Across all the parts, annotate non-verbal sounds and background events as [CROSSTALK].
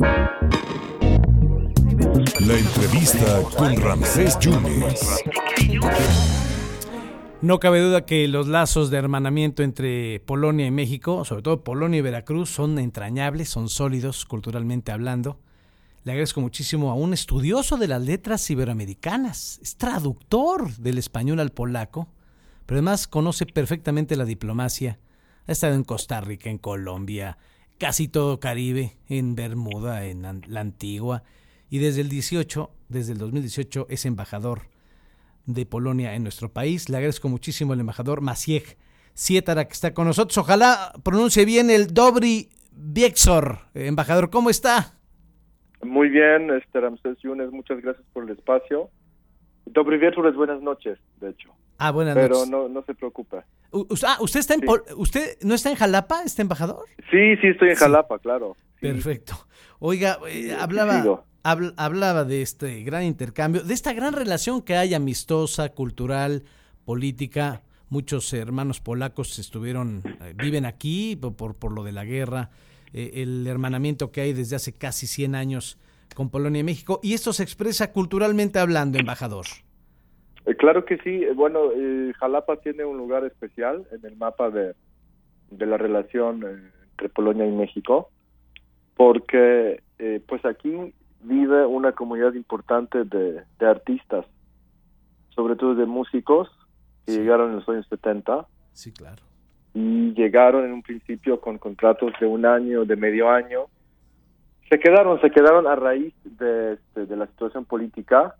La entrevista con Ramsés Yunes. No cabe duda que los lazos de hermanamiento entre Polonia y México, sobre todo Polonia y Veracruz, son entrañables, son sólidos culturalmente hablando. Le agradezco muchísimo a un estudioso de las letras iberoamericanas, es traductor del español al polaco, pero además conoce perfectamente la diplomacia. Ha estado en Costa Rica, en Colombia, casi todo Caribe, en Bermuda, en la Antigua, y desde el 18, desde el 2018 es embajador de Polonia en nuestro país. Le agradezco muchísimo al embajador Maciej Sietara que está con nosotros. Ojalá pronuncie bien el Dobry Biexor. Embajador, ¿cómo está? Muy bien, este Ramsés Yunes, muchas gracias por el espacio. Dobry Biexor es buenas noches, de hecho. Ah, buenas Pero noches. no, no se preocupe. ah, ¿usted, está en ¿Usted no está en Jalapa, este embajador? Sí, sí, estoy en Jalapa, claro. Perfecto. Oiga, eh, hablaba, hablaba de este gran intercambio, de esta gran relación que hay amistosa, cultural, política. Muchos hermanos polacos estuvieron, eh, viven aquí por, por, lo de la guerra, eh, el hermanamiento que hay desde hace casi 100 años con Polonia y México. Y esto se expresa culturalmente hablando, embajador. Eh, claro que sí. Bueno, eh, Jalapa tiene un lugar especial en el mapa de, de la relación eh, entre Polonia y México, porque pues aquí vive una comunidad importante de, de artistas, sobre todo de músicos que sí. llegaron en los años 70. Sí, claro. Y llegaron en un principio con contratos de un año, de medio año. Se quedaron, se quedaron a raíz de, de, de la situación política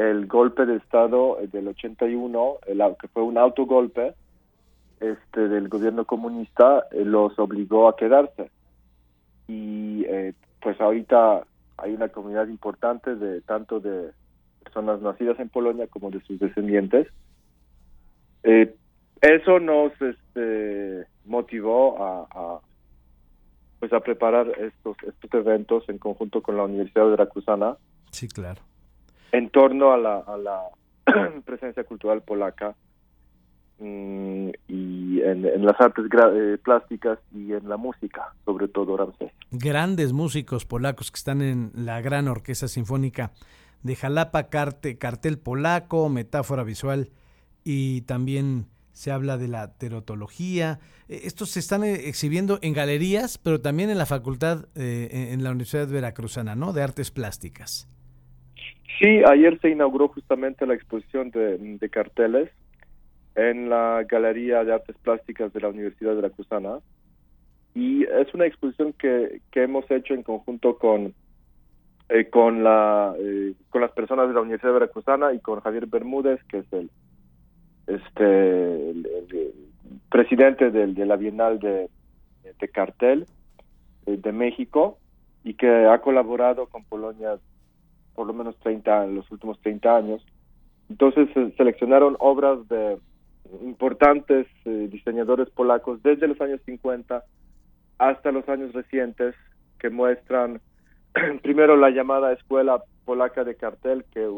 el golpe de Estado del 81, el, que fue un autogolpe este, del gobierno comunista, eh, los obligó a quedarse. Y eh, pues ahorita hay una comunidad importante de tanto de personas nacidas en Polonia como de sus descendientes. Eh, eso nos este, motivó a, a, pues a preparar estos estos eventos en conjunto con la Universidad de Veracruzana. Sí, claro en torno a la, a la [CLEARS THROAT] presencia cultural polaca mmm, y en, en, las artes eh, plásticas y en la música, sobre todo Ramsés. Grandes músicos polacos que están en la gran orquesta sinfónica de Jalapa, Carte, cartel polaco, metáfora visual y también se habla de la terotología. Estos se están exhibiendo en galerías, pero también en la facultad, eh, en la Universidad Veracruzana, ¿no? De Artes Plásticas. Sí, ayer se inauguró justamente la exposición de, carteles en la Galería de Artes Plásticas de la Universidad de Veracruzana. Y es una exposición que, que hemos hecho en conjunto con eh, con la eh, con las personas de la Universidad de Veracruzana y con Javier Bermúdez que es el este el, presidente de la Bienal de, de cartel eh, de México y que ha colaborado con Polonia por lo menos 30 en los últimos 30 años. Entonces se seleccionaron obras de importantes eh, diseñadores polacos desde los años 50 hasta los años recientes que muestran [CLEARS THROAT] primero la llamada escuela polaca de cartel que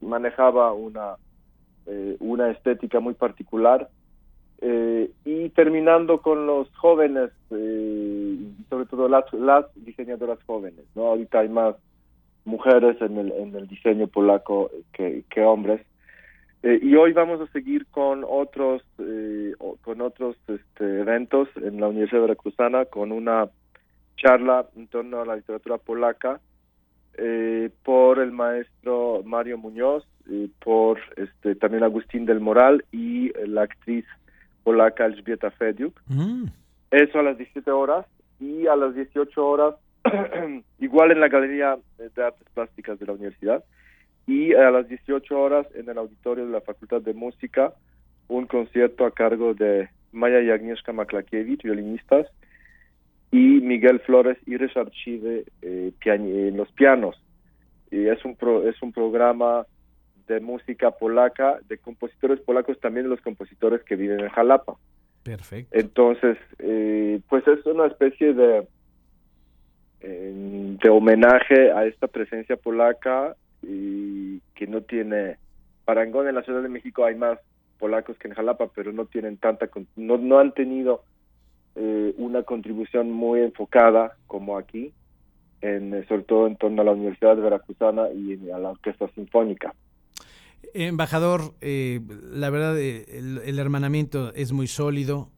manejaba una eh, una estética muy particular eh, y terminando con los jóvenes sobre todo las las diseñadoras jóvenes no ahorita hay más mujeres en el, en el diseño polaco que, que hombres. Eh, y hoy vamos a seguir con otros eh, con otros este, eventos en la Universidad Veracruzana con una charla en torno a la literatura polaca eh, por el maestro Mario Muñoz, por este también Agustín del Moral y la actriz polaca Elżbieta Fediuk. Mm. Eso a las 17 horas y a las 18 horas [COUGHS] igual en la Galería de Artes Plásticas de la universidad y a las 18 horas en el auditorio de la Facultad de Música un concierto a cargo de Maya y Agnieszka Maklakiewicz, violinistas, y Miguel Flores y Richard Chive eh, en los pianos. Y es un pro, es un programa de música polaca, de compositores polacos, también de los compositores que viven en Jalapa. Perfecto. Entonces, eh, pues es una especie de de homenaje a esta presencia polaca y que no tiene parangón en la Ciudad de México hay más polacos que en Jalapa pero no tienen tanta no no han tenido eh, una contribución muy enfocada como aquí en, sobre todo en torno a la Universidad Veracruzana y a la Orquesta Sinfónica. Embajador, eh, la verdad, eh, el, hermanamiento es muy sólido,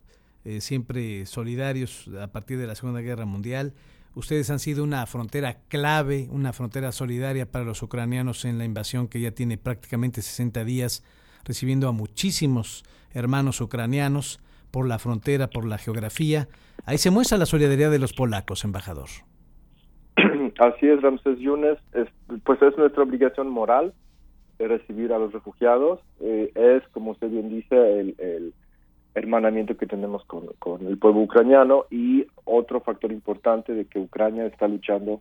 eh, siempre solidarios a partir de la Segunda Guerra Mundial. Ustedes han sido una frontera clave, una frontera solidaria para los ucranianos en la invasión que ya tiene prácticamente 60 días, recibiendo a muchísimos hermanos ucranianos por la frontera, por la geografía. Ahí se muestra la solidaridad de los polacos, embajador. [CLEARS THROAT] Así es, Ramses Yunes. pues es nuestra obligación moral recibir a los refugiados. Eh, es, como usted bien dice, el, hermanamiento que tenemos con, el pueblo ucraniano y otro factor importante de que Ucrania está luchando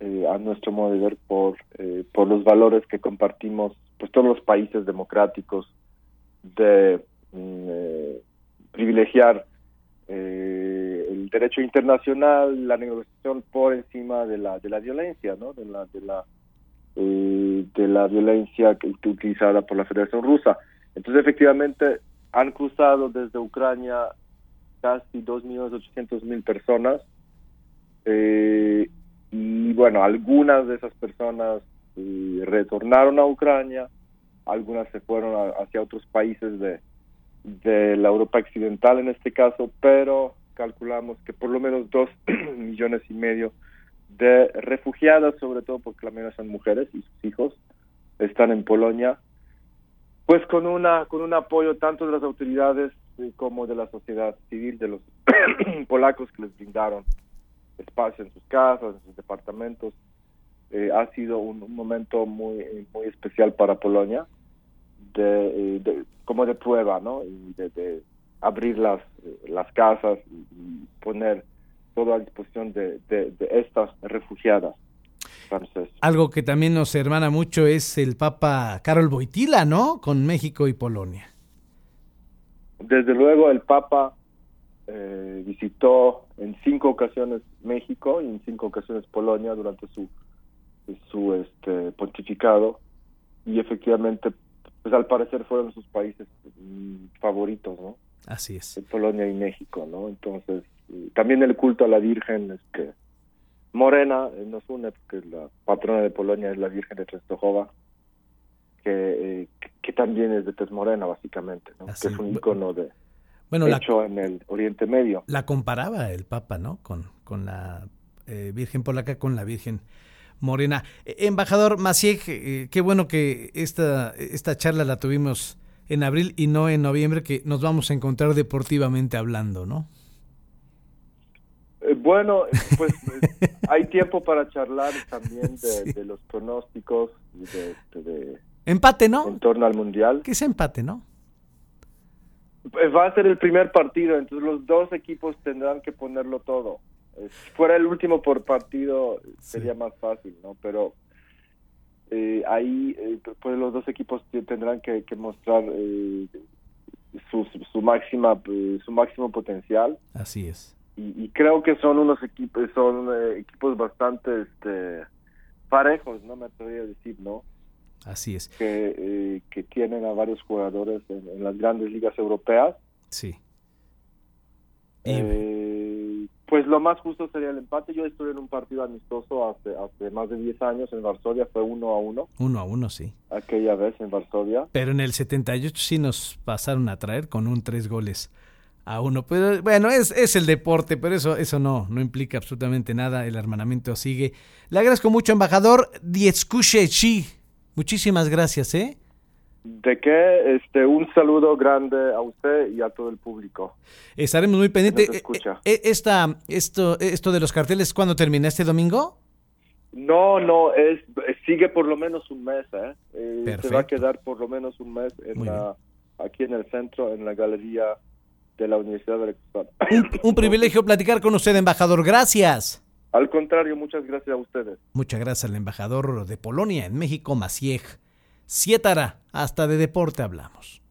eh, a nuestro modo de ver por, eh, por los valores que compartimos pues todos los países democráticos de mm, privilegiar el derecho internacional, la negociación por encima de la de la violencia, ¿no? De la de la eh, de la violencia que, utilizada por la Federación Rusa. Entonces, efectivamente, han cruzado desde Ucrania casi 2.800.000 personas eh, y bueno, algunas de esas personas eh, retornaron a Ucrania, algunas se fueron hacia otros países de, de la Europa occidental en este caso, pero calculamos que por lo menos dos [CLEARS THROAT] millones y medio de refugiadas, sobre todo porque la mayoría son mujeres y sus hijos están en Polonia, pues con una con un apoyo tanto de las autoridades eh, como de la sociedad civil, de los [CLEARS THROAT] polacos que les brindaron espacio en sus casas, en sus departamentos. Eh, ha sido un, momento muy muy especial para Polonia, de, eh, como de prueba, ¿no? Y de, abrir las, las casas y poner todo a disposición de, estas refugiadas. Algo que también nos hermana mucho es el Papa Carol Boitila, ¿no? Con México y Polonia. Desde luego el Papa eh, visitó en cinco ocasiones México y en cinco ocasiones Polonia durante su su este pontificado y efectivamente pues al parecer fueron sus países mm, favoritos, ¿no? Así es. Polonia y México, ¿no? Entonces también el culto a la Virgen es que Morena eh, nos une porque la patrona de Polonia es la Virgen de Częstochowa que, eh, que, también es de tez morena básicamente que es un icono de bueno, hecho en el Oriente Medio. La comparaba el Papa no con con la eh, Virgen polaca con la Virgen morena. Embajador Maciej qué bueno que esta esta charla la tuvimos en abril y no en noviembre que nos vamos a encontrar deportivamente hablando no bueno, pues [LAUGHS] hay tiempo para charlar también de, los pronósticos de, empate, ¿no? En torno al mundial. Que es empate, ¿no? Pues va a ser el primer partido, entonces los dos equipos tendrán que ponerlo todo. Eh, si fuera el último por partido sería más fácil, ¿no? Pero eh, ahí pues los dos equipos tendrán que, mostrar su, su máxima su máximo potencial. Así es y, creo que son unos equipos son eh, equipos bastante este parejos no me atrevería a decir no así es. Que, eh, que tienen a varios jugadores en, las grandes ligas europeas. Sí. Eh, pues lo más justo sería el empate. Yo estuve en un partido amistoso hace hace más de 10 años en Varsovia fue uno a uno. Uno a uno sí. Aquella vez en Varsovia. Pero en el 78 sí nos pasaron a traer con un tres goles a uno. Pero bueno, es, es el deporte, pero eso, eso no, no implica absolutamente nada. El hermanamiento sigue. Le agradezco mucho, embajador Chi. Muchísimas gracias, ¿eh? De qué, este, un saludo grande a usted y a todo el público. Estaremos muy pendientes. Eh, eh, esta, esto, esto de los carteles, ¿cuándo termina? ¿Este domingo? No, no, es sigue por lo menos un mes, ¿eh? eh se va a quedar por lo menos un mes en la, aquí en el centro, en la galería de la Universidad de un, un privilegio platicar con usted, embajador. Gracias. Al contrario, muchas gracias a ustedes. Muchas gracias al embajador de Polonia en México, Maciej Sietara. Hasta de deporte hablamos.